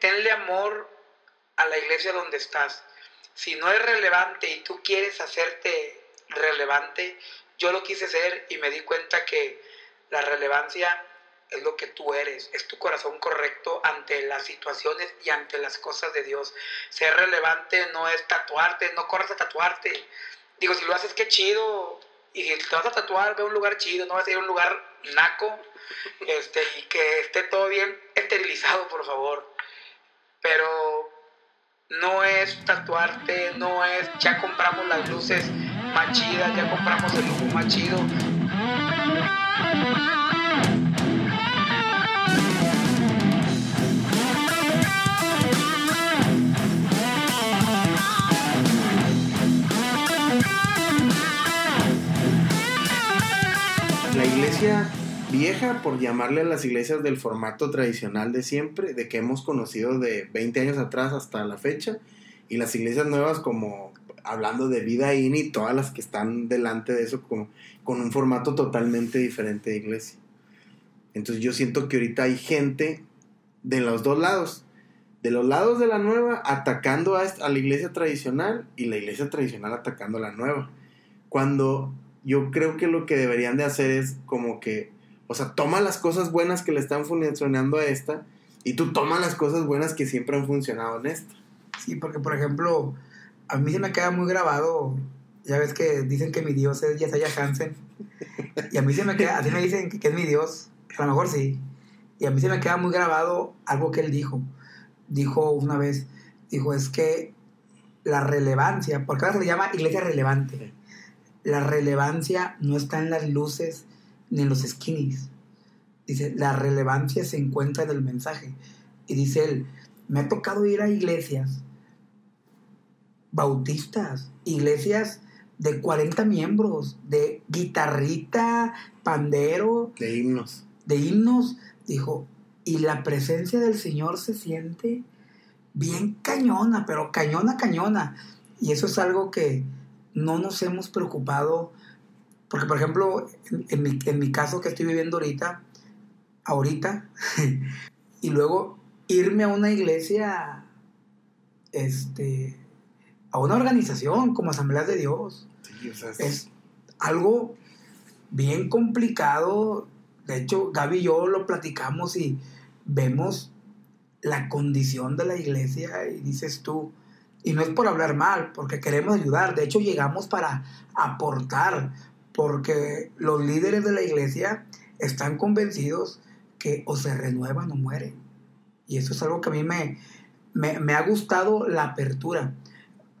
tenle, amor a la iglesia donde estás. Si no es relevante y tú quieres hacerte relevante, yo lo quise ser y me di cuenta que la relevancia es lo que tú eres, es tu corazón correcto ante las situaciones y ante las cosas de Dios. Ser relevante no es tatuarte, no corres a tatuarte. Digo, si lo haces, qué chido. Y si te vas a tatuar, ve a un lugar chido, no vas a ir a un lugar naco este, y que esté todo bien esterilizado, por favor. Pero no es tatuarte, no es ya compramos las luces más chidas, ya compramos el humo más chido. Iglesia vieja, por llamarle a las iglesias del formato tradicional de siempre, de que hemos conocido de 20 años atrás hasta la fecha, y las iglesias nuevas como hablando de vida in y todas las que están delante de eso con, con un formato totalmente diferente de iglesia. Entonces yo siento que ahorita hay gente de los dos lados, de los lados de la nueva atacando a, la iglesia tradicional y la iglesia tradicional atacando a la nueva. Cuando yo creo que lo que deberían de hacer es como que, o sea, toma las cosas buenas que le están funcionando a esta y tú toma las cosas buenas que siempre han funcionado en esta. Sí, porque por ejemplo, a mí se me queda muy grabado, ya ves que dicen que mi Dios es Yesaya Hansen, y a mí se me queda, así me dicen que, es mi Dios, a lo mejor sí, y a mí se me queda muy grabado algo que él dijo, dijo una vez, dijo, es que la relevancia, porque ahora se le llama iglesia relevante, la relevancia no está en las luces ni en los skinnies. Dice, la relevancia se encuentra en el mensaje. Y dice él, me ha tocado ir a iglesias bautistas, iglesias de 40 miembros, de guitarrita, pandero, De himnos. de himnos. Dijo, y la presencia del Señor se siente bien cañona, pero cañona, cañona. Y eso es algo que no nos hemos preocupado, porque por ejemplo, en, en mi, en mi caso que estoy viviendo ahorita, ahorita, y luego irme a una iglesia, este, a una organización como Asambleas de Dios, Sí, o sea, es- es algo bien complicado. De hecho, Gaby y yo lo platicamos y vemos la condición de la iglesia y dices tú, y no es por hablar mal, porque queremos ayudar, de hecho llegamos para aportar, porque los líderes de la iglesia están convencidos que o se renuevan o mueren. Y eso es algo que a mí me, me, me ha gustado la apertura.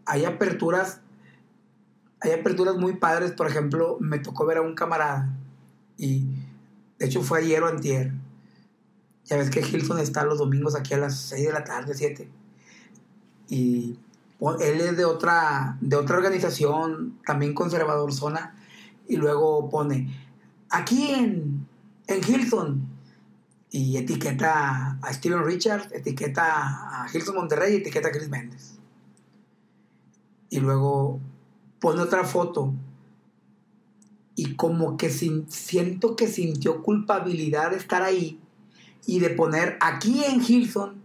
Hay aperturas hay aperturas muy padres, por ejemplo, me tocó ver a un camarada y de hecho fue ayer o antier. Ya ves que Hilton está los domingos aquí a las 6 de la tarde, 7. Y él es de otra, de otra organización, también conservador zona, y luego pone, aquí en, en Hilton, y etiqueta a Steven Richards, etiqueta a Hilton Monterrey, etiqueta a Chris Méndez. Y luego pone otra foto y como que siento que sintió culpabilidad de estar ahí y de poner aquí en Hilson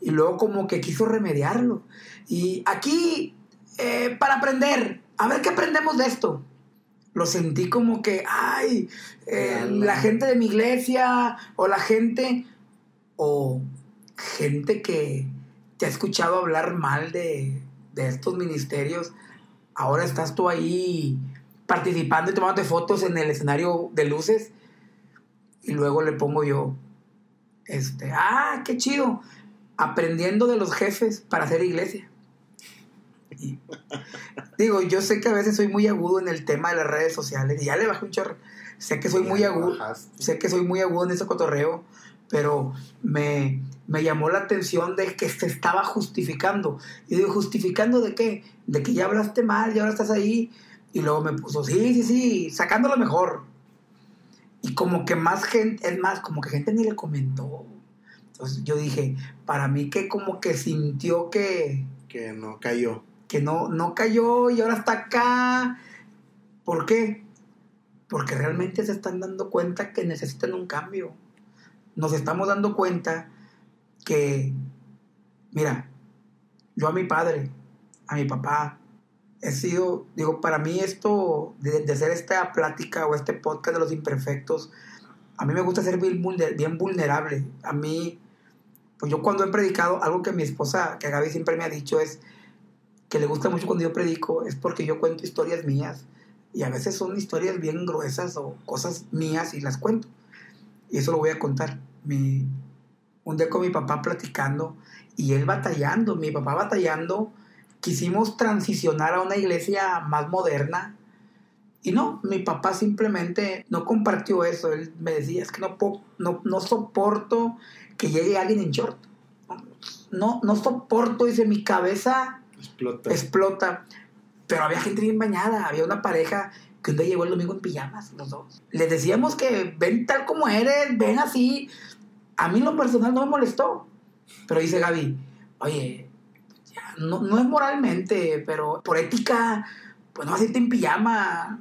y luego como que quiso remediarlo. Y aquí eh, para aprender a ver qué aprendemos de esto. Lo sentí como que ay eh, la gente de mi iglesia o la gente o gente que te ha escuchado hablar mal de, de estos ministerios. Ahora estás tú ahí participando y tomándote fotos en el escenario de luces. Y luego le pongo yo este ah qué chido aprendiendo de los jefes para hacer iglesia Y- digo yo sé que a veces soy muy agudo en el tema de las redes sociales y ya le bajé un chorro sé que soy muy agudo sé que soy muy agudo en ese cotorreo, pero me, me llamó la atención de que se estaba justificando. Y digo, ¿justificando de qué? De que ya hablaste mal y ahora estás ahí. Y luego me puso, sí, sí, sí, sacando lo mejor. Y como que más gente, es más, como que gente ni le comentó. Entonces yo dije, para mí que como que sintió que, Que no cayó. que no, no cayó y ahora está acá. ¿Por qué? Porque realmente se están dando cuenta que necesitan un cambio. Nos estamos dando cuenta que, mira, yo a mi padre, a mi papá, he sido, digo, para mí esto, de, de hacer esta plática o este podcast de los imperfectos, a mí me gusta ser bien, vulner- bien vulnerable. A mí, pues yo cuando he predicado, algo que mi esposa, que Gaby siempre me ha dicho es que le gusta mucho cuando yo predico, es porque yo cuento historias mías. Y a veces son historias bien gruesas o cosas mías y las cuento. Y eso lo voy a contar. Un día con mi papá platicando y él batallando, mi papá batallando, quisimos transicionar a una iglesia más moderna. Y no, mi papá simplemente no compartió eso. Él me decía, es que no, no, no soporto que llegue alguien en short. No, no soporto, dice, mi cabeza Explota. explota. Pero había gente bien bañada, había una pareja que un día llegó el domingo en pijamas, los dos. Les decíamos que ven tal como eres, ven así. A mí lo personal no me molestó. Pero dice Gaby, oye, ya, no, no es moralmente, pero por ética, pues no vas a irte en pijama.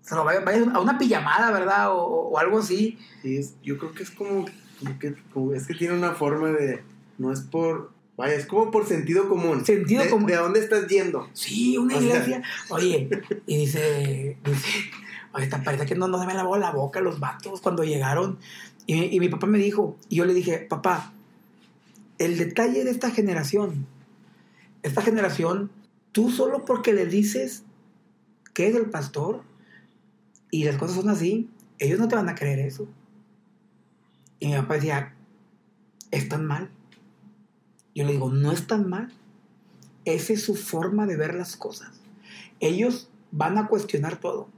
Se lo vaya, vaya a una pijamada, ¿verdad? O, o algo así. Sí, es- yo creo que es como, como que como- es que tiene una forma de no es por vaya es como por sentido común Sentido de, común. de dónde estás yendo Sí, una O sea- iglesia. Oye, y dice, dice, oye, parece que no, no se me lavó la boca los vatos cuando llegaron. Y, y mi papá me dijo, y yo le dije, papá, el detalle de esta generación, esta generación, tú solo porque le dices que es el pastor y las cosas son así, ellos no te van a creer eso. Y mi papá decía, es tan mal. Yo le digo, no es tan mal. Esa es su forma de ver las cosas. Ellos van a cuestionar todo.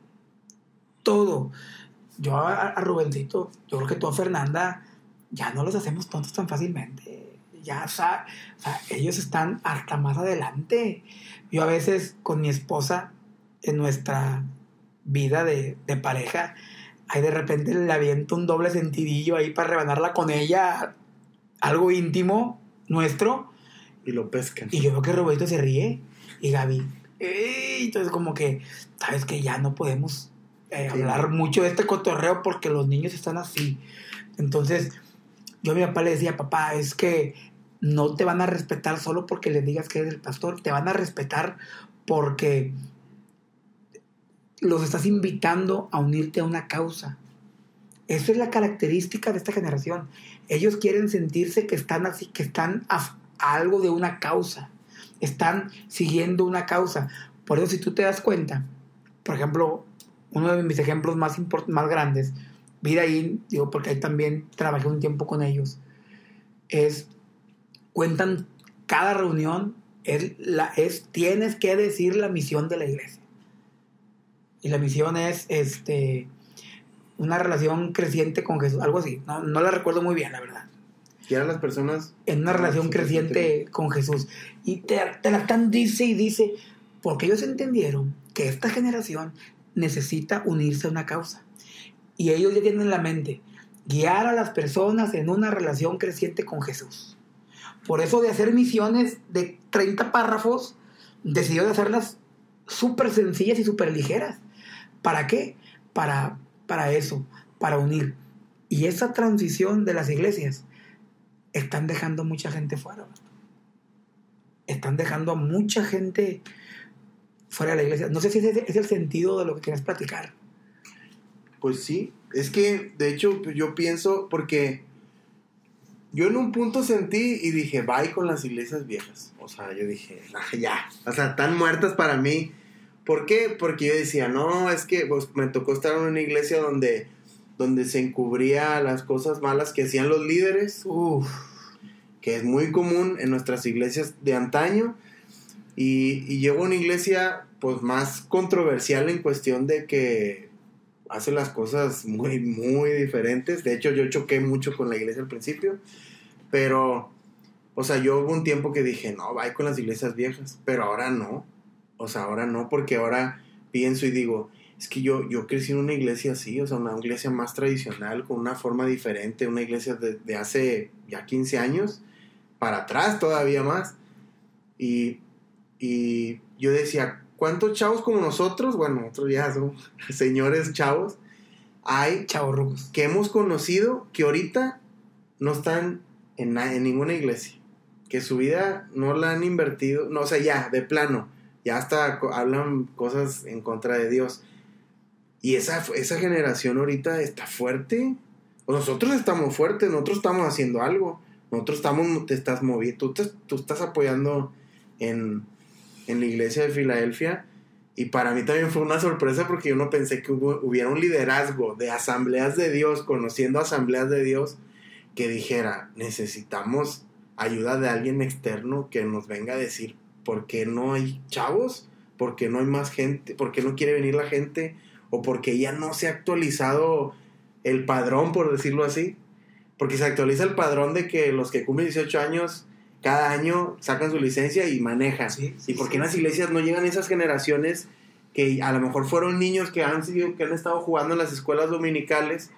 Todo. Yo a, a Rubencito, yo creo que tú a Fernanda, ya no los hacemos tontos tan fácilmente. Ya, o sea, ellos están hasta más adelante. Yo a veces con mi esposa, en nuestra vida de, de pareja, ahí de repente le aviento un doble sentidillo ahí para rebanarla con ella, algo íntimo nuestro. y lo pescan Y yo veo que Roberto se ríe y Gaby. "Ey", Entonces como que, sabes que ya no podemos eh, Sí. hablar mucho de este cotorreo porque los niños están así. Entonces yo a mi papá le decía, papá, es que no te van a respetar solo porque les digas que eres el pastor, te van a respetar porque los estás invitando a unirte a una causa. Esa es la característica de esta generación. Ellos quieren sentirse que están así, que están a, algo de una causa. Están siguiendo una causa. Por eso, si tú te das cuenta, por ejemplo, uno de mis ejemplos más, más grandes, vida ahí, digo, porque ahí también trabajé un tiempo con ellos, es, cuentan cada reunión, es, la, es, tienes que decir la misión de la iglesia. Y la misión es, este, una relación creciente con Jesús, algo así. No, no la recuerdo muy bien, la verdad. y ahora las personas En una relación creciente con Jesús. Y te, te la están dice y dice, porque ellos entendieron que esta generación necesita unirse a una causa. Y ellos ya tienen en la mente guiar a las personas en una relación creciente con Jesús. Por eso de hacer misiones de 30 párrafos, decidió de hacerlas súper sencillas y súper ligeras. ¿Para qué? Para, para eso, para unir. Y esa transición de las iglesias están dejando mucha gente fuera. Están dejando a mucha gente fuera de la iglesia. No sé si ese es el sentido de lo que quieres platicar. Pues sí, es que de hecho yo pienso porque yo en un punto sentí y dije, bye con las iglesias viejas. O sea, yo dije, "Ah, ya, o sea, están muertas para mí. ¿Por qué? Porque yo decía, no, es que pues, me tocó estar en una iglesia donde, donde se encubría las cosas malas que hacían los líderes, Uf, que es muy común en nuestras iglesias de antaño. Y, y llego a una iglesia pues más controversial en cuestión de que hace las cosas muy, muy diferentes. De hecho, yo choqué mucho con la iglesia al principio. Pero, o sea, yo hubo un tiempo que dije, no, vaya con las iglesias viejas. Pero ahora no. O sea, ahora no, porque ahora pienso y digo, es que yo, yo crecí en una iglesia así, o sea, una iglesia más tradicional, con una forma diferente, una iglesia de, de hace ya 15 años, para atrás todavía más. Y, y yo decía, ¿cuántos chavos como nosotros, bueno, nosotros ya somos señores chavos, hay chavorrucos. que hemos conocido que ahorita no están en, en ninguna iglesia. Que su vida no la han invertido, no, o sea, ya, de plano, ya hasta hablan cosas en contra de Dios. Y esa, esa generación ahorita está fuerte. Nosotros estamos fuertes, nosotros estamos haciendo algo. Nosotros estamos, te estás moviendo, tú, tú estás apoyando en, en la iglesia de Filadelfia. Y para mí también fue una sorpresa porque yo no pensé que hubiera un liderazgo de asambleas de Dios, conociendo asambleas de Dios, que dijera, necesitamos ayuda de alguien externo que nos venga a decir por qué no hay chavos, por qué no hay más gente, por qué no quiere venir la gente, o porque ya no se ha actualizado el padrón, por decirlo así. Porque se actualiza el padrón de que los que cumplen 18 años cada año sacan su licencia y manejan. Sí, sí, ¿Y por qué sí. en las iglesias no llegan esas generaciones que a lo mejor fueron niños que han, sido, que han estado jugando en las escuelas dominicales,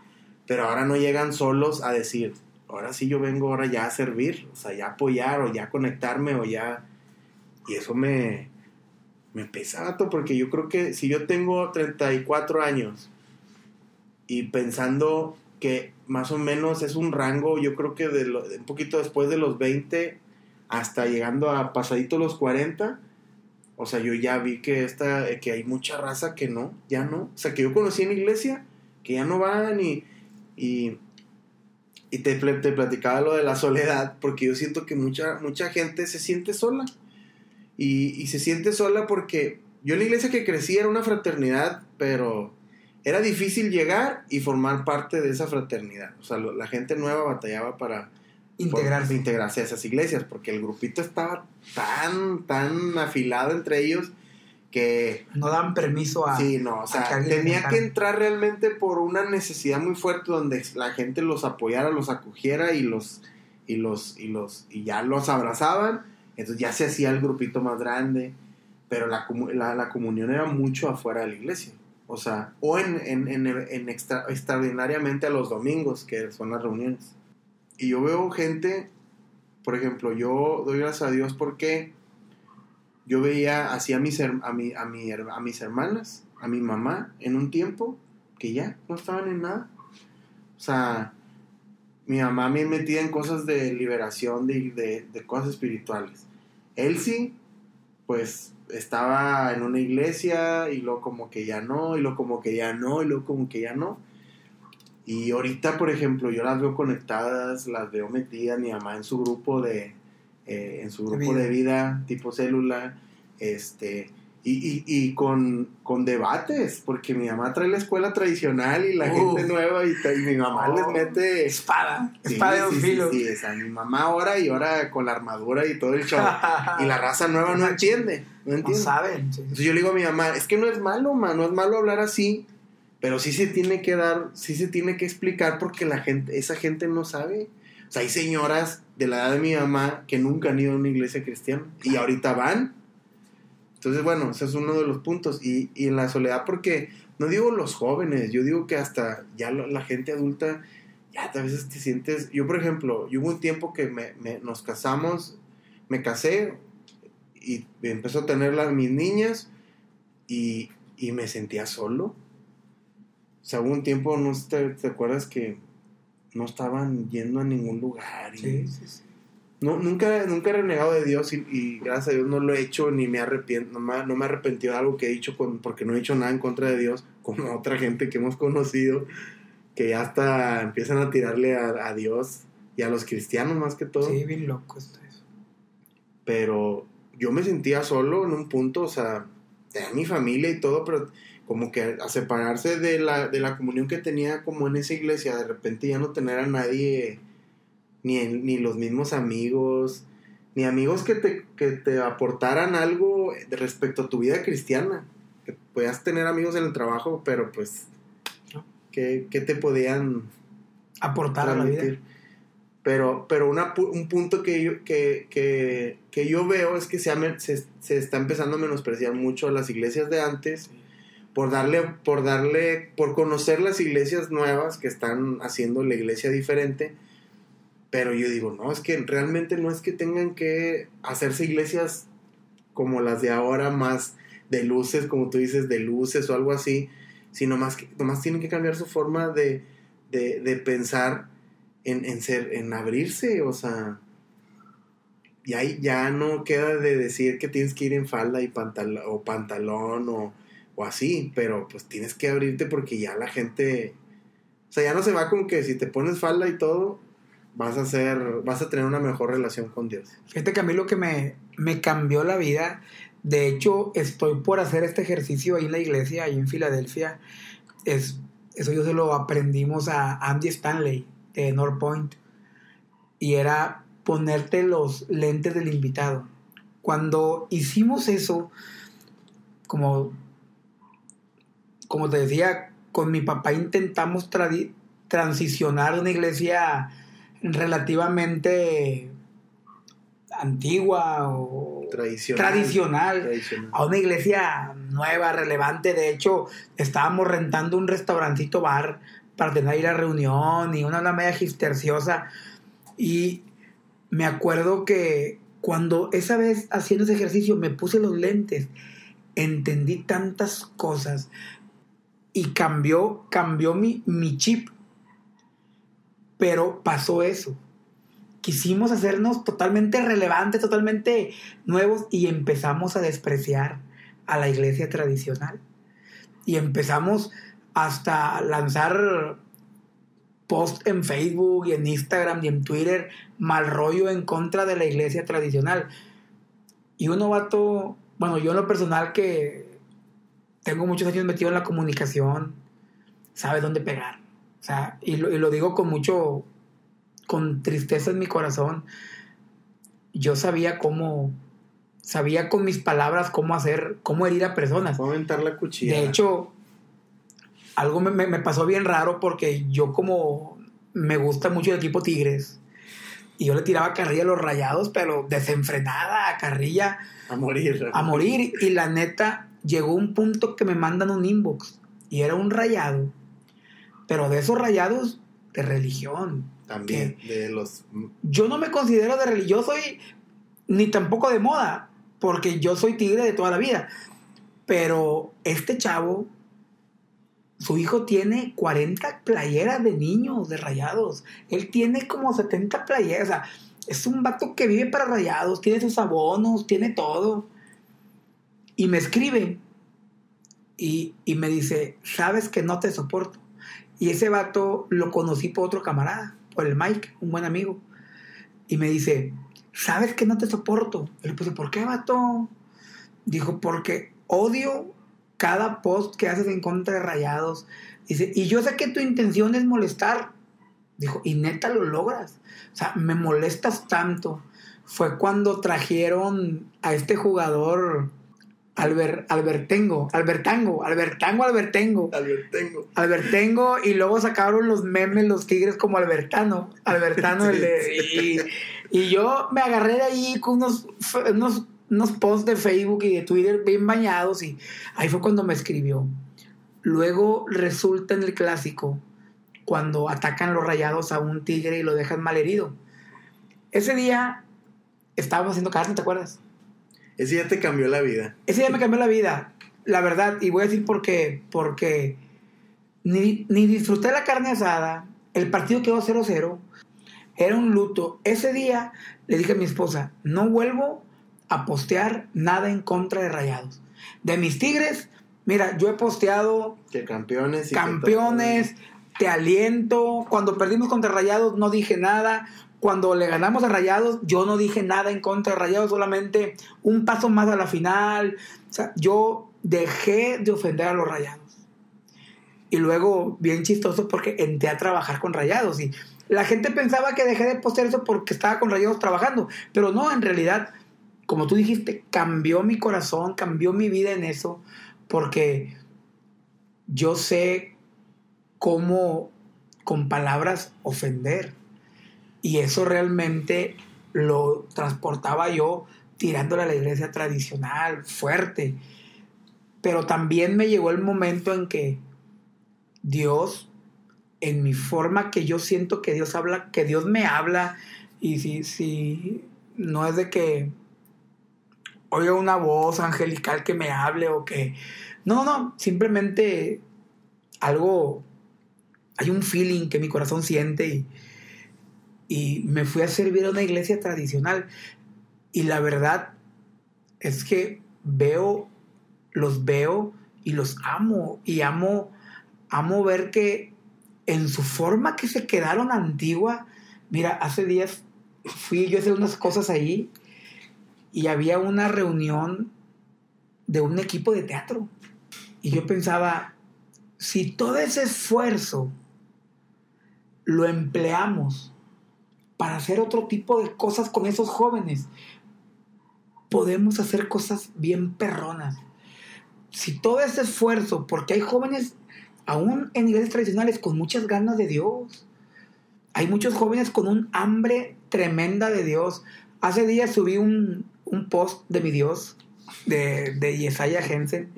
pero ahora no llegan solos a decir, ahora sí yo vengo ahora ya a servir, o sea, ya apoyar o ya conectarme o ya... Y eso me, me pesa, porque yo creo que si yo tengo 34 años y pensando que más o menos es un rango, yo creo que de lo- un poquito después de los 20 hasta llegando a pasadito los 40, o sea, yo ya vi que esta, que hay mucha raza que no, ya no, o sea, que yo conocí en iglesia, que ya no van y, y, y te, te platicaba lo de la soledad, porque yo siento que mucha, mucha gente se siente sola, y, y se siente sola porque yo en la iglesia que crecí era una fraternidad, pero era difícil llegar y formar parte de esa fraternidad, o sea, lo- la gente nueva batallaba para Integrarse. por integrarse a esas iglesias, porque el grupito estaba tan, tan afilado entre ellos que No dan permiso a. sí, no, o que sea, tenía que entrar realmente por una necesidad muy fuerte donde la gente los apoyara, los acogiera y los y los y los y ya los abrazaban, entonces ya se hacía el grupito más grande, pero la, la, comunión era mucho afuera de la iglesia. O sea, o en, en, en, en extra- extraordinariamente a los domingos, que son las reuniones. Y yo veo gente, por ejemplo, yo doy gracias a Dios porque yo veía así a mis, a, mi, a, mi a mis hermanas, a mi mamá, en un tiempo que ya no estaban en nada. O sea, mi mamá me metía en cosas de liberación, de, de, de cosas espirituales. Elsie, pues estaba en una iglesia y luego como que ya no, y luego como que ya no, y luego como que ya no. Y ahorita, por ejemplo, yo las veo conectadas, las veo metidas, mi mamá en su grupo de, eh, en su De grupo vida. de vida, tipo célula, este, y, y, y con, con debates, porque mi mamá trae la escuela tradicional y la gente nueva, y, mi mamá Oh. les mete... Espada. Sí, Espada de dos sí, sí, filos. sí, o sea, mi mamá ahora y ahora con la armadura y todo el show. y la raza nueva no entiende, no No entiende. saben. sí. Entonces yo le digo a mi mamá, es que no es malo, ma, no es malo hablar así, pero sí se tiene que dar, sí se tiene que explicar porque la gente, esa gente no sabe. O sea, hay señoras de la edad de mi mamá que nunca han ido a una iglesia cristiana y ahorita van. Entonces, bueno, ese es uno de los puntos. Y, y en la soledad, porque no digo los jóvenes, yo digo que hasta ya lo- la gente adulta, ya a veces te sientes. Yo, por ejemplo, yo hubo un tiempo que me, nos casamos, me casé y empezó a tener las, mis niñas y, y me sentía solo. O sea, hubo un tiempo, no te, te acuerdas que no estaban yendo a ningún lugar. Sí, sí, sí. No, nunca, nunca he renegado de Dios y, y gracias a Dios no lo he hecho ni me arrepiento, no me, no me he arrepentido de algo que he dicho con- porque no he hecho nada en contra de Dios, como otra gente que hemos conocido, que ya hasta empiezan a tirarle a, a Dios y a los cristianos más que todo. Sí, bien loco esto eso. Pero yo me sentía solo en un punto, o sea, tenía mi familia y todo, pero como que a separarse de la, de la comunión que tenía como en esa iglesia, de repente ya no tener a nadie, ni, ni los mismos amigos, ni amigos que te, que te aportaran algo respecto a tu vida cristiana. Que podías tener amigos en el trabajo, pero pues. ¿qué, qué te podían Aportar a la vida. transmitir. Pero, pero una un punto que yo, que, que, que yo veo es que se, ha me- se, se está empezando a menospreciar mucho a las iglesias de antes por darle, por darle, por conocer las iglesias nuevas que están haciendo la iglesia diferente. Pero yo digo, no, es que realmente no es que tengan que hacerse iglesias como las de ahora, más de luces, como tú dices, de luces o algo así, sino más que nomás tienen que cambiar su forma de, de, de pensar en, en ser, en abrirse, o sea, y ahí ya no queda de decir que tienes que ir en falda y o pantalón o, o así, pero pues tienes que abrirte porque ya la gente, o sea, ya no se va con que si te pones falda y todo, vas a ser, vas a tener una mejor relación con Dios. Fíjate que a mí lo que me, me cambió la vida, de hecho estoy por hacer este ejercicio ahí en la iglesia, ahí en Filadelfia, es, eso yo se lo aprendimos a Andy Stanley de North Point, y era ponerte los lentes del invitado. Cuando hicimos eso, como, como te decía, con mi papá intentamos transicionar una iglesia relativamente antigua o tradicional, tradicional, tradicional. a una iglesia nueva, relevante. De hecho, estábamos rentando un restaurantito bar para tener ahí la reunión y una, una media. Y me acuerdo que cuando esa vez haciendo ese ejercicio me puse los lentes, entendí tantas cosas y cambió, cambió mi, mi chip. Pero pasó eso. Quisimos hacernos totalmente relevantes, totalmente nuevos y empezamos a despreciar a la iglesia tradicional. Y empezamos hasta lanzar post en Facebook y en Instagram y en Twitter mal rollo en contra de la iglesia tradicional. Y uno vato, bueno, yo en lo personal que tengo muchos años metido en la comunicación, sabe dónde pegar. O sea, y lo, y lo digo con mucho, con tristeza en mi corazón. Yo sabía cómo, sabía con mis palabras cómo hacer, cómo herir a personas. Cómo aventar la cuchilla. De hecho, algo me, me, me, pasó bien raro porque yo como me gusta mucho el equipo Tigres y yo le tiraba carrilla a los rayados, pero desenfrenada, a carrilla. A morir. A morir. Y la neta, llegó un punto que me mandan un inbox y era un rayado, pero de esos rayados de religión. También, de los... Yo no me considero de religión, soy ni tampoco de moda, porque yo soy tigre de toda la vida. Pero este chavo su hijo tiene 40 playeras de niños, de rayados. Él tiene como 70 playeras. O sea, es un vato que vive para rayados, tiene sus abonos, tiene todo. Y me escribe y, y me dice, sabes que no te soporto. Y ese vato lo conocí por otro camarada, por el Mike, un buen amigo. Y me dice, sabes que no te soporto. Y le puse, ¿por qué, vato? Dijo, porque odio cada post que haces en contra de rayados. Dice, y yo sé que tu intención es molestar. Dijo, y neta lo logras. O sea, me molestas tanto. Fue cuando trajeron a este jugador Albert, Albertengo, Albertango, Albertango, Albertengo. Albertengo. Albertengo, y luego sacaron los memes, los tigres como Albertano. Albertano, el de. Y, y, yo me agarré de ahí con unos, unos unos posts de Facebook y de Twitter bien bañados y ahí fue cuando me escribió. Luego resulta en el clásico cuando atacan los rayados a un tigre y lo dejan mal herido. Ese día estábamos haciendo carne, ¿te acuerdas? Ese día te cambió la vida. Ese día me cambió la vida, la verdad, y voy a decir por qué. Porque ni, ni disfruté la carne asada, el partido quedó 0-0, era un luto. Ese día le dije a mi esposa, no vuelvo a postear nada en contra de Rayados. De mis Tigres, mira, yo he posteado que campeones, y campeones, te aliento. Cuando perdimos contra Rayados no dije nada. Cuando le ganamos a Rayados, yo no dije nada en contra de Rayados, solamente un paso más a la final. O sea, yo dejé de ofender a los Rayados. Y luego, bien chistoso, porque entré a trabajar con Rayados. Y la gente pensaba que dejé de postear eso porque estaba con Rayados trabajando. Pero no, en realidad como tú dijiste, cambió mi corazón, cambió mi vida en eso, porque yo sé cómo con palabras ofender. Y eso realmente lo transportaba yo tirándole a la iglesia tradicional, fuerte. Pero también me llegó el momento en que Dios, en mi forma que yo siento que Dios habla, que Dios me habla, y si, si no es de que oiga una voz angelical que me hable o que... No, no, simplemente algo, hay un feeling que mi corazón siente y, y me fui a servir a una iglesia tradicional. Y la verdad es que veo, los veo y los amo. Y amo, amo ver que en su forma que se quedaron antigua, mira, hace días fui yo a hacer unas cosas ahí y había una reunión de un equipo de teatro. Y yo pensaba, si todo ese esfuerzo lo empleamos para hacer otro tipo de cosas con esos jóvenes, podemos hacer cosas bien perronas. Si todo ese esfuerzo, porque hay jóvenes aún en iglesias tradicionales con muchas ganas de Dios, hay muchos jóvenes con un hambre tremenda de Dios. Hace días subí un, un post de mi Dios, de, de Yesaya Jensen,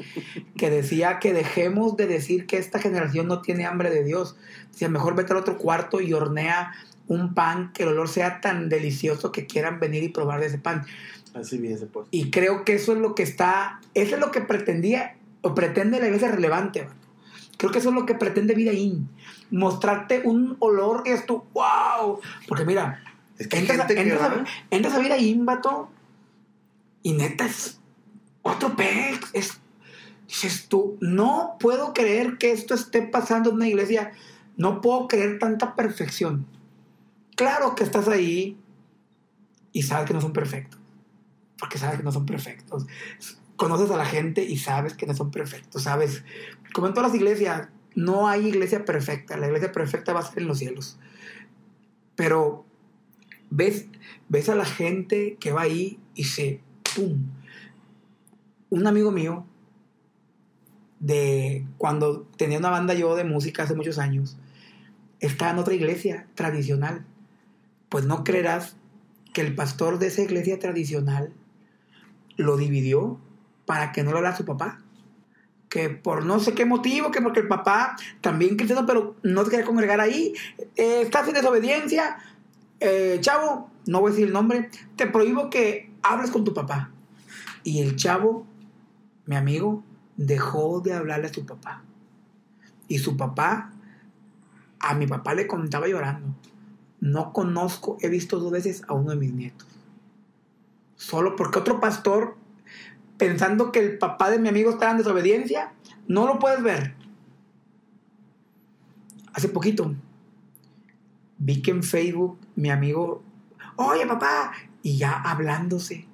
que decía que dejemos de decir que esta generación no tiene hambre de Dios. Si mejor vete al otro cuarto y hornea un pan que el olor sea tan delicioso que quieran venir y probar de ese pan. Así ese post. Y creo que eso es lo que está, eso es lo que pretendía o pretende la iglesia relevante. Creo que eso es lo que pretende Vida In. Mostrarte un olor que es tu wow. Porque mira, Es que entras, a, gente que entras, va- a, entras a Vida In, vato, y neta es otro pez. Es, dices tú, no puedo creer que esto esté pasando en una iglesia. No puedo creer tanta perfección. Claro que estás ahí y sabes que no son perfectos. Porque sabes que no son perfectos. Conoces a la gente y sabes que no son perfectos. Sabes, como en todas las iglesias, no hay iglesia perfecta. La iglesia perfecta va a ser en los cielos. Pero ves, ves a la gente que va ahí y se, ¡pum! Un amigo mío, de cuando tenía una banda yo de música hace muchos años, está en otra iglesia tradicional. Pues no creerás que el pastor de esa iglesia tradicional lo dividió para que no lo hablara su papá. Que por no sé qué motivo, que porque el papá también cristiano, pero no se quería congregar ahí, eh, estás en desobediencia, eh, chavo, no voy a decir el nombre, te prohíbo que hables con tu papá. Y el chavo, mi amigo, dejó de hablarle a su papá. Y su papá, a mi papá le contaba llorando, no conozco, he visto dos veces a uno de mis nietos. Solo porque otro pastor, pensando que el papá de mi amigo estaba en desobediencia, no lo puedes ver. Hace poquito vi que en Facebook mi amigo, oye papá, y ya hablándose.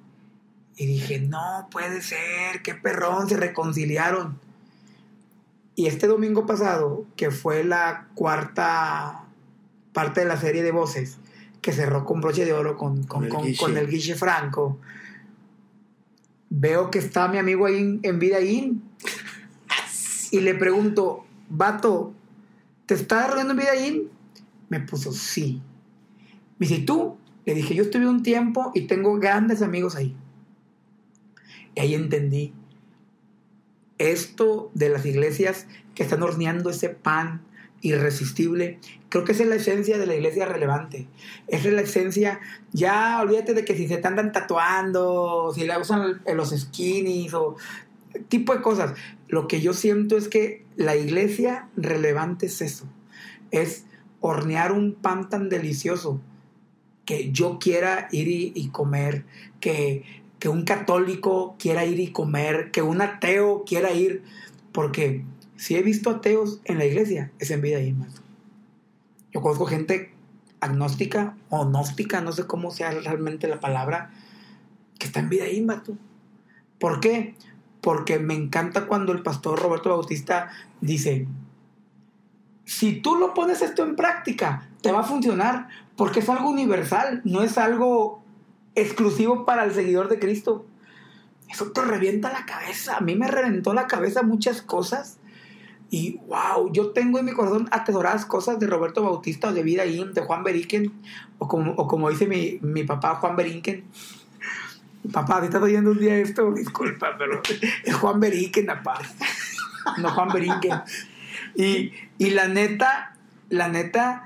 Y dije, no puede ser, qué perrón, se reconciliaron. Y este domingo pasado, que fue la cuarta parte de la serie de voces, que cerró con broche de oro con, con, Con el Guiche. con el Guiche Franco, veo que está mi amigo ahí en, en Vidaín. Y le pregunto, vato, ¿te estás reuniendo en Vidaín? Me puso, sí. Me dice, ¿y tú? Le dije, yo estuve un tiempo y tengo grandes amigos ahí. Y ahí entendí esto de las iglesias que están horneando ese pan irresistible. Creo que esa es la esencia de la iglesia relevante. Esa es la esencia. Ya olvídate de que si se te andan tatuando, si la usan los skinnies o tipo de cosas. Lo que yo siento es que la iglesia relevante es eso. Es hornear un pan tan delicioso que yo quiera ir y, y comer, que, que un católico quiera ir y comer, que un ateo quiera ir, porque si he visto ateos en la iglesia, es en vida ahí más. Yo conozco gente agnóstica o gnóstica, no sé cómo sea realmente la palabra, que está en vida ahí, vato. ¿Por qué? Porque me encanta cuando el pastor Roberto Bautista dice, si tú lo pones esto en práctica, te va a funcionar, porque es algo universal, no es algo exclusivo para el seguidor de Cristo. Eso te revienta la cabeza. A mí me reventó la cabeza muchas cosas. Y wow, yo tengo en mi corazón atesoradas cosas de Roberto Bautista o de Vida In, de Juan Beriken, o como, o como dice mi, mi papá Juan Berinken. Papá, si estás oyendo un día esto, disculpa, pero es Juan Beriken, papá. No Juan Berinken. Y, y la neta, la neta,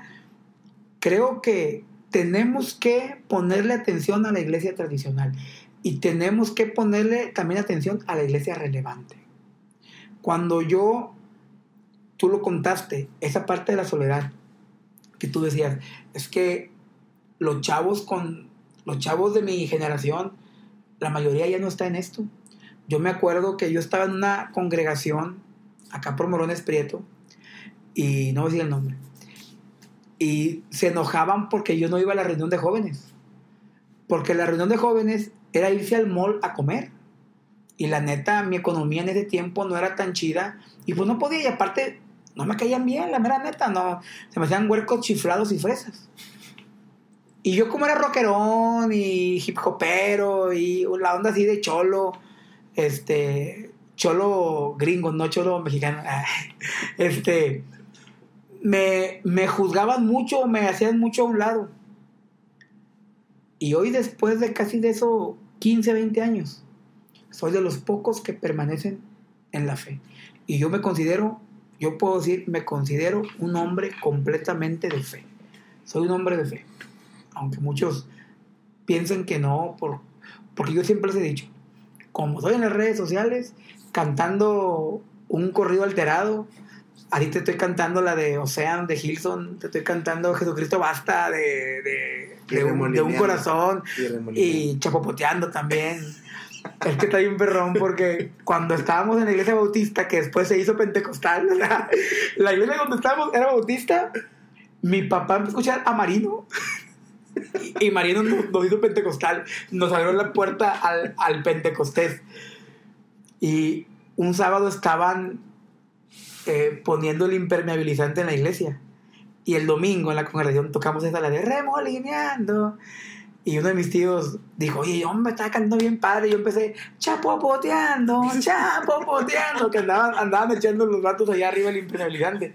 creo que tenemos que ponerle atención a la iglesia tradicional y tenemos que ponerle también atención a la iglesia relevante. Cuando yo, tú lo contaste, esa parte de la soledad que tú decías, es que los chavos con los chavos de mi generación, la mayoría ya no está en esto. Yo me acuerdo que yo estaba en una congregación acá por Morones Prieto y no voy a decir el nombre. Y se enojaban porque yo no iba a la reunión de jóvenes. Porque la reunión de jóvenes era irse al mall a comer. Y la neta, mi economía en ese tiempo no era tan chida. Y pues no podía. Y aparte, no me caían bien, la mera neta. No, se me hacían huercos chiflados y fresas. Y yo como era rockerón y hip hopero y la onda así de cholo, este, cholo gringo, no cholo mexicano, este, me, me juzgaban mucho, me hacían mucho a un lado. Y hoy después de casi de eso, 15, 20 años, soy de los pocos que permanecen en la fe. Y yo me considero, yo puedo decir, me considero un hombre completamente de fe. Soy un hombre de fe aunque muchos piensen que no, por, porque yo siempre les he dicho, como estoy en las redes sociales, cantando un corrido alterado, ahí te estoy cantando la de Ocean, de Hilson, te estoy cantando Jesucristo Basta, de, de, un, corazón, y, chapopoteando también. Es que está bien perrón porque cuando estábamos en la iglesia bautista, que después se hizo pentecostal, la iglesia donde estábamos era bautista, mi papá empezó a escuchar a Marino y, Marino nos, hizo pentecostal, nos abrió la puerta al, al pentecostés. Y un sábado estaban eh, poniendo el impermeabilizante en la iglesia. Y el domingo en la congregación tocamos esa la de remolineando. Y uno de mis tíos dijo, oye, hombre, está cantando bien padre. Y yo empecé, chapopoteando, chapopoteando, que andaban, andaban echando los vatos allá arriba el impermeabilizante.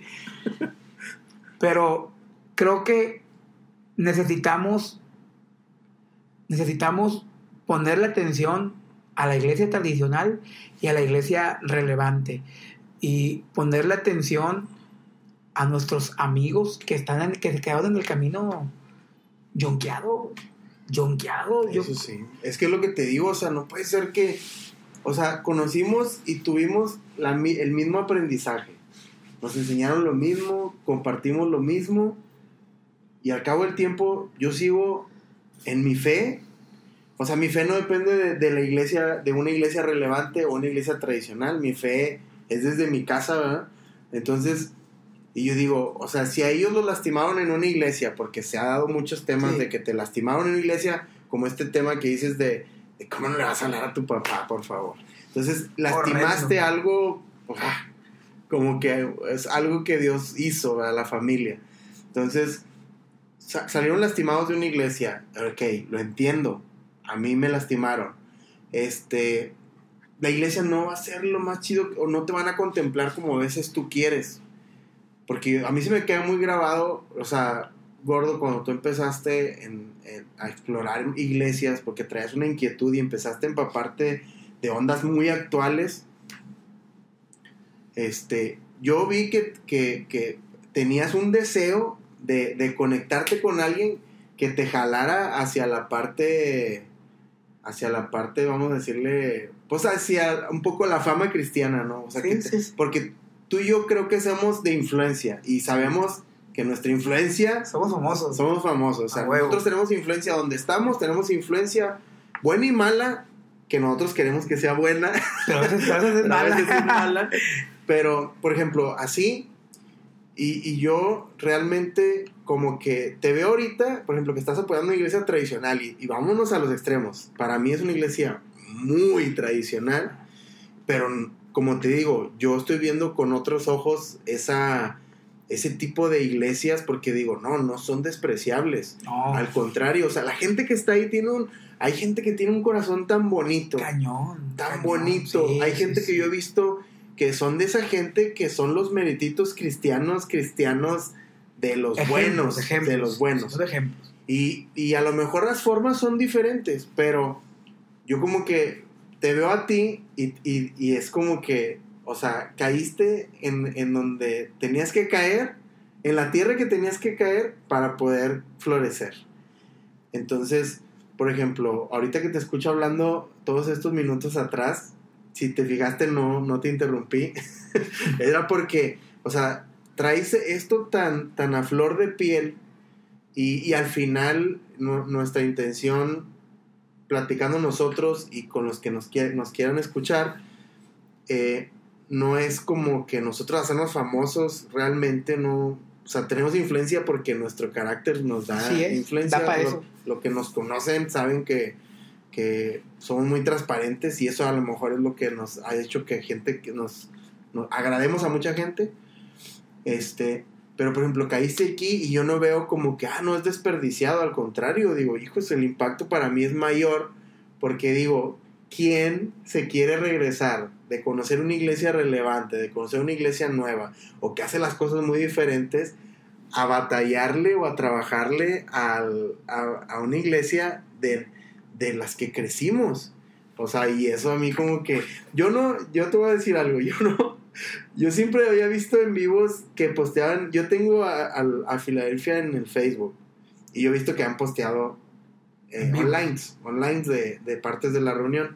Pero creo que necesitamos, necesitamos ponerle atención a la iglesia tradicional y a la iglesia relevante y ponerle atención a nuestros amigos que están en, que se quedaron en el camino yonqueado, yonqueado. Eso sí, es que es lo que te digo, o sea, no puede ser que, o sea, conocimos y tuvimos el mismo aprendizaje, nos enseñaron lo mismo, compartimos lo mismo, y al cabo del tiempo yo sigo en mi fe. O sea, mi fe no depende de, la iglesia, de una iglesia relevante o una iglesia tradicional. Mi fe es desde mi casa, ¿verdad? Entonces, y yo digo, o sea, si a ellos los lastimaron en una iglesia, porque se ha dado muchos temas de que te lastimaron en una iglesia, como este tema que dices de, cómo no le vas a hablar a tu papá, por favor. Entonces, lastimaste algo, como que es algo que Dios hizo a la familia. Entonces, salieron lastimados de una iglesia. Ok, lo entiendo. A mí me lastimaron. Este, la iglesia no va a ser lo más chido o no te van a contemplar como a veces tú quieres. Porque a mí se me queda muy grabado, o sea, gordo, cuando tú empezaste a explorar iglesias porque traías una inquietud y empezaste a empaparte de ondas muy actuales. Este, yo vi que, que tenías un deseo de, conectarte con alguien que te jalara hacia la parte, hacia la parte, vamos a decirle, pues hacia un poco la fama cristiana, ¿no? O sea, que porque tú y yo creo que somos de influencia y sabemos que nuestra influencia... Somos famosos. Somos famosos, o sea, nosotros tenemos influencia donde estamos, tenemos influencia buena y mala, que nosotros queremos que sea buena. Pero a veces, a veces es mala. Pero, por ejemplo, así y, yo realmente como que te veo ahorita, por ejemplo, que estás apoyando una iglesia tradicional y, vámonos a los extremos. Para mí es una iglesia muy tradicional, pero como te digo, yo estoy viendo con otros ojos esa, ese tipo de iglesias porque digo, no, no son despreciables. Al contrario, o sea, la gente que está ahí tiene un... Hay gente que tiene un corazón tan bonito. Cañón. Tan bonito. Hay gente que yo he visto que son de esa gente que son los merititos cristianos, cristianos de los buenos, de los buenos. ejemplos. Y, y a lo mejor las formas son diferentes, pero yo como que te veo a ti y, y, es como que, o sea, caíste en, en, donde tenías que caer, en la tierra que tenías que caer para poder florecer. Entonces, por ejemplo, ahorita que te escucho hablando todos estos minutos atrás, si te fijaste, no, no te interrumpí. Era porque, o sea, traes esto tan, tan a flor de piel Y, y al final nu- nuestra intención, platicando nosotros y con los que nos, quie- nos quieran escuchar, eh, no es como que nosotros hacernos famosos, realmente no... O sea, tenemos influencia porque nuestro carácter nos da es, influencia. da pa' Lo- eso. lo que nos conocen saben que, que somos muy transparentes y eso a lo mejor es lo que nos ha hecho que gente que nos, nos agrademos a mucha gente. Este, pero por ejemplo, caíste aquí y yo no veo como que, ah, no es desperdiciado, al contrario, digo, hijos, el impacto para mí es mayor porque digo, ¿quién se quiere regresar de conocer una iglesia relevante, de conocer una iglesia nueva o que hace las cosas muy diferentes? a batallarle o a trabajarle al- a, a una iglesia de, de las que crecimos. O sea, y eso a mí como que, yo no, yo te voy a decir algo, yo no, yo siempre había visto en vivos que posteaban, yo tengo a, a, a Filadelfia en el Facebook y yo he visto que han posteado eh, online, online de, de partes de la reunión,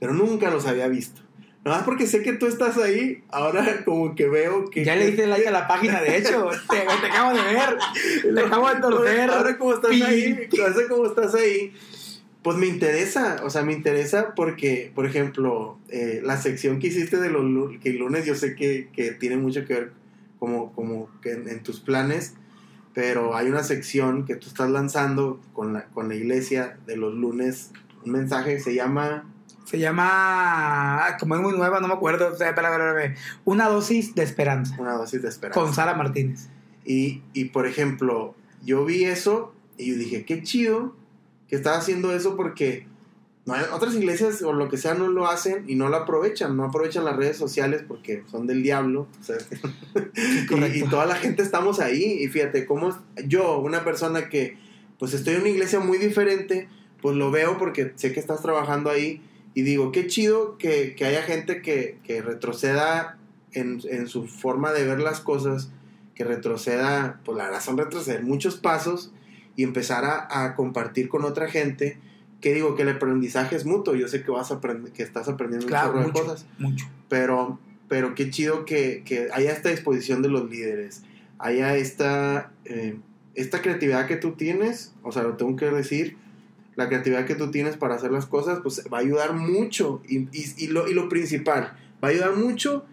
pero nunca los había visto. Nada más porque sé que tú estás ahí, ahora como que veo que... Ya le diste like a la página, de hecho. te, te acabo de ver. Te acabo de torcer. Ahora como estás ahí, ahora como estás ahí, pues me interesa, o sea, me interesa porque, por ejemplo, eh, la sección que hiciste de los que el lunes, yo sé que, que tiene mucho que ver como, como que en, en tus planes, pero hay una sección que tú estás lanzando con la, con la iglesia de los lunes, un mensaje que se llama... Se llama. ah, Como es muy nueva, no me acuerdo. Una dosis de esperanza. Una dosis de esperanza. Con Sara Martínez. Y, y, por ejemplo, yo vi eso y yo dije, qué chido que estaba haciendo eso porque no hay- otras iglesias o lo que sea no lo hacen y no lo aprovechan, no aprovechan las redes sociales porque son del diablo. o sea, y, toda la gente estamos ahí y fíjate cómo yo, una persona que pues estoy en una iglesia muy diferente, pues lo veo porque sé que estás trabajando ahí y digo, qué chido que, que haya gente que, que retroceda en, en su forma de ver las cosas, que retroceda, pues la verdad son retroceder muchos pasos y empezar a, a compartir con otra gente, que digo que el aprendizaje es mutuo, yo sé que vas a aprender, que estás aprendiendo Claro, de mucho. cosas, Mucho. pero, pero qué chido que, que haya esta disposición de los líderes, haya esta, eh, esta creatividad que tú tienes, o sea, lo tengo que decir, la creatividad que tú tienes para hacer las cosas, pues va a ayudar mucho. Y, y- y lo, y lo principal, va a ayudar mucho,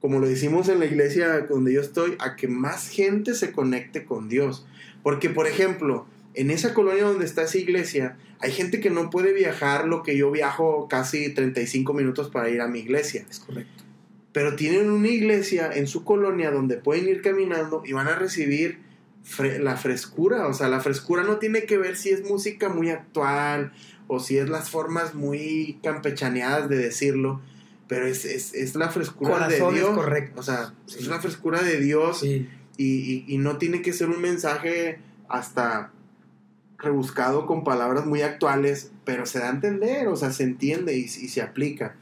como lo decimos en la iglesia donde yo estoy, a que más gente se conecte con Dios. Porque, por ejemplo, en esa colonia donde está esa iglesia, hay gente que no puede viajar lo que yo viajo casi 35 minutos para ir a mi iglesia Es correcto. pero tienen una iglesia en su colonia donde pueden ir caminando y van a recibir fre- la frescura. O sea, la frescura no tiene que ver si es música muy actual o si es las formas muy campechaneadas de decirlo, pero es, es, es la frescura Corazones de Dios. correctos. O sea, Sí. es la frescura de Dios Sí. Y, no tiene que ser un mensaje hasta rebuscado con palabras muy actuales, pero se da a entender, o sea, se entiende y, se aplica.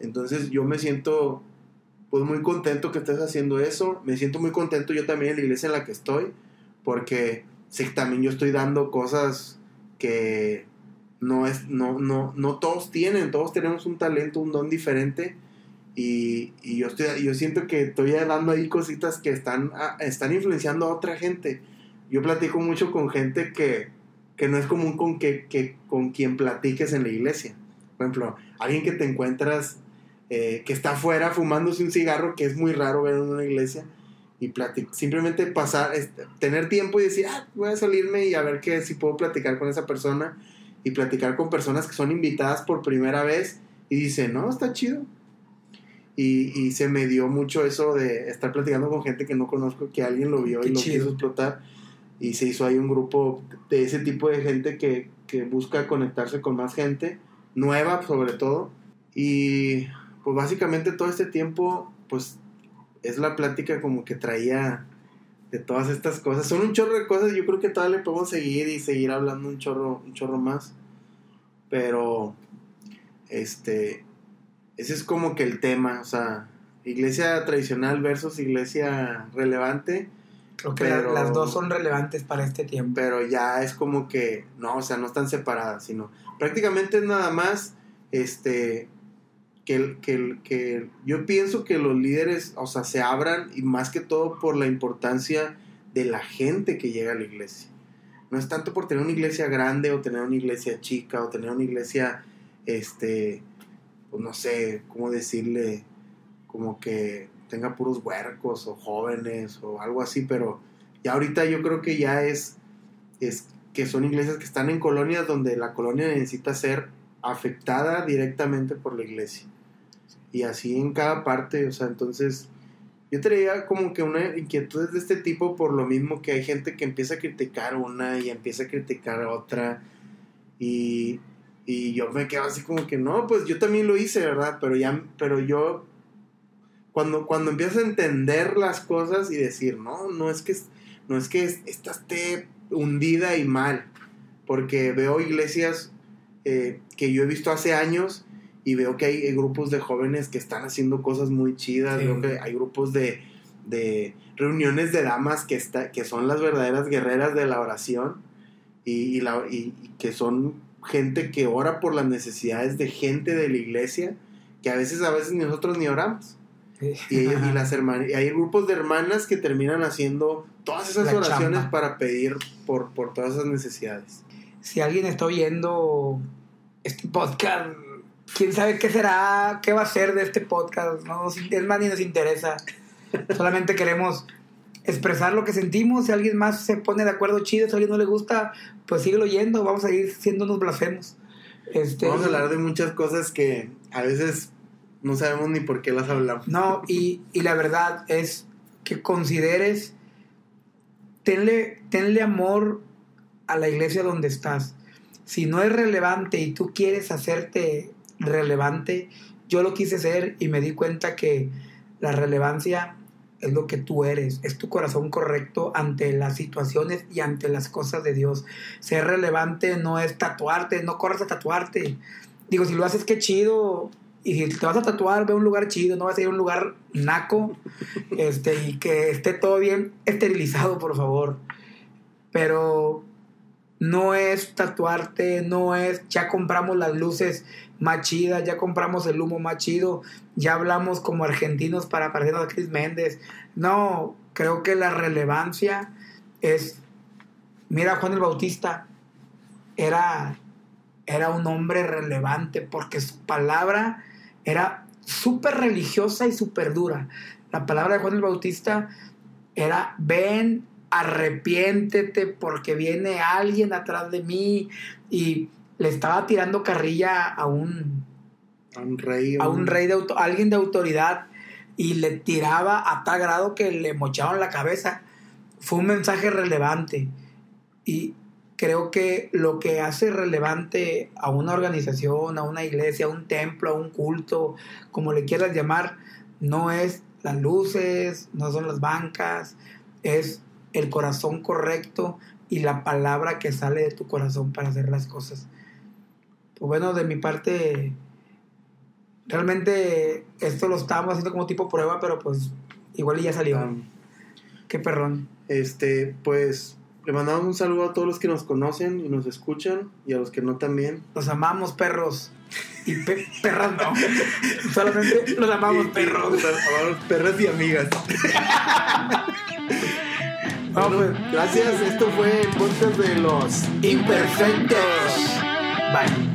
Entonces yo me siento pues muy contento que estés haciendo eso, me siento muy contento yo también en la iglesia en la que estoy, porque sé también yo estoy dando cosas que no es no no no todos tienen, todos tenemos un talento, un don diferente y, yo estoy yo siento que estoy dando ahí cositas que están ah, están influenciando a otra gente. Yo platico mucho con gente que, que no es común con que, que con quien platiques en la iglesia. Por ejemplo, alguien que te encuentras eh, que está afuera fumándose un cigarro, que es muy raro ver en una iglesia, y plati- simplemente pasar, tener tiempo y decir, ah, voy a salirme y a ver qué, si puedo platicar con esa persona, y platicar con personas que son invitadas por primera vez, y dicen, no, está chido. Y, y se me dio mucho eso de estar platicando con gente que no conozco, que alguien lo vio Qué y lo chido. quiso explotar. Y se hizo ahí un grupo de ese tipo de gente que, que busca conectarse con más gente, nueva sobre todo. Y pues básicamente todo este tiempo, pues es la plática como que traía de todas estas cosas. Son un chorro de cosas, yo creo que todavía le podemos seguir y seguir hablando un chorro, un chorro más. Pero, este, ese es como que el tema, o sea, iglesia tradicional versus iglesia relevante. Creo que Pero- las dos son relevantes para este tiempo. pero ya es como que, no, o sea, no están separadas, sino prácticamente es nada más, este, que, el- que, el- que yo pienso que los líderes, o sea, se abran y más que todo por la importancia de la gente que llega a la iglesia. No es tanto por tener una iglesia grande o tener una iglesia chica o tener una iglesia, este, pues no sé, cómo decirle, como que tenga puros huercos o jóvenes o algo así, pero ya ahorita yo creo que ya es, es que son iglesias que están en colonias donde la colonia necesita ser afectada directamente por la iglesia. Y así en cada parte, o sea, entonces yo traía como que una inquietud de este tipo por lo mismo que hay gente que empieza a criticar una y empieza a criticar otra y, y yo me quedo así como que no, pues yo también lo hice, ¿verdad? Pero ya, pero yo cuando, cuando empiezas a entender las cosas y decir, no, no es que, no es que esta esté hundida y mal, porque veo iglesias eh, que yo he visto hace años y veo que hay, grupos de jóvenes que están haciendo cosas muy chidas, veo que hay grupos de, de reuniones de damas que, está, que son las verdaderas guerreras de la oración y, la, y, que son gente que ora por las necesidades de gente de la iglesia que a veces a veces nosotros ni oramos. Y, y, las hermanas, y hay grupos de hermanas que terminan haciendo todas esas oraciones para pedir por, por todas esas necesidades. Si alguien está oyendo este podcast, quién sabe qué será, qué va a ser de este podcast, no es más ni nos interesa. Solamente queremos expresar lo que sentimos. Si alguien más se pone de acuerdo chido, si a alguien no le gusta, pues síguelo oyendo. Vamos a ir siendo unos blasfemos. Este, Vamos a hablar de muchas cosas que a veces no sabemos ni por qué las hablamos. No, y, la verdad es que consideres, tenle, tenle amor a la iglesia donde estás. Si no es relevante y tú quieres hacerte relevante, yo lo quise ser y me di cuenta que la relevancia es lo que tú eres, es tu corazón correcto ante las situaciones y ante las cosas de Dios. Ser relevante no es tatuarte, no corras a tatuarte. Digo, si lo haces, qué chido, y si te vas a tatuar, ve un lugar chido, no vas a ir a un lugar naco, este, y que esté todo bien esterilizado, por favor. Pero no es tatuarte, no es, ya compramos las luces más chidas, ya compramos el humo más chido, ya hablamos como argentinos para parecernos a Chris Méndez. No, creo que la relevancia es, mira, Juan el Bautista era, era un hombre relevante porque su palabra era súper religiosa y súper dura. La palabra de Juan el Bautista era, ven, arrepiéntete porque viene alguien atrás de mí y le estaba tirando carrilla a un, a un rey, a un rey de alguien de autoridad y le tiraba a tal grado que le mochaban la cabeza. Fue un mensaje relevante y creo que lo que hace relevante a una organización, a una iglesia, a un templo, a un culto, como le quieras llamar, no es las luces, no son las bancas, es el corazón correcto y la palabra que sale de tu corazón para hacer las cosas. Pues bueno, de mi parte, realmente esto lo estábamos haciendo como tipo prueba, pero pues igual ya salió. Ah. Qué perrón. Este, pues le mandamos un saludo a todos los que nos conocen y nos escuchan y a los que no también. Los amamos, perros. Y perras no. Solamente los amamos, perros. Los amamos, perros y amigas. Pues, gracias. Esto fue el podcast de los imperfectos. Bye.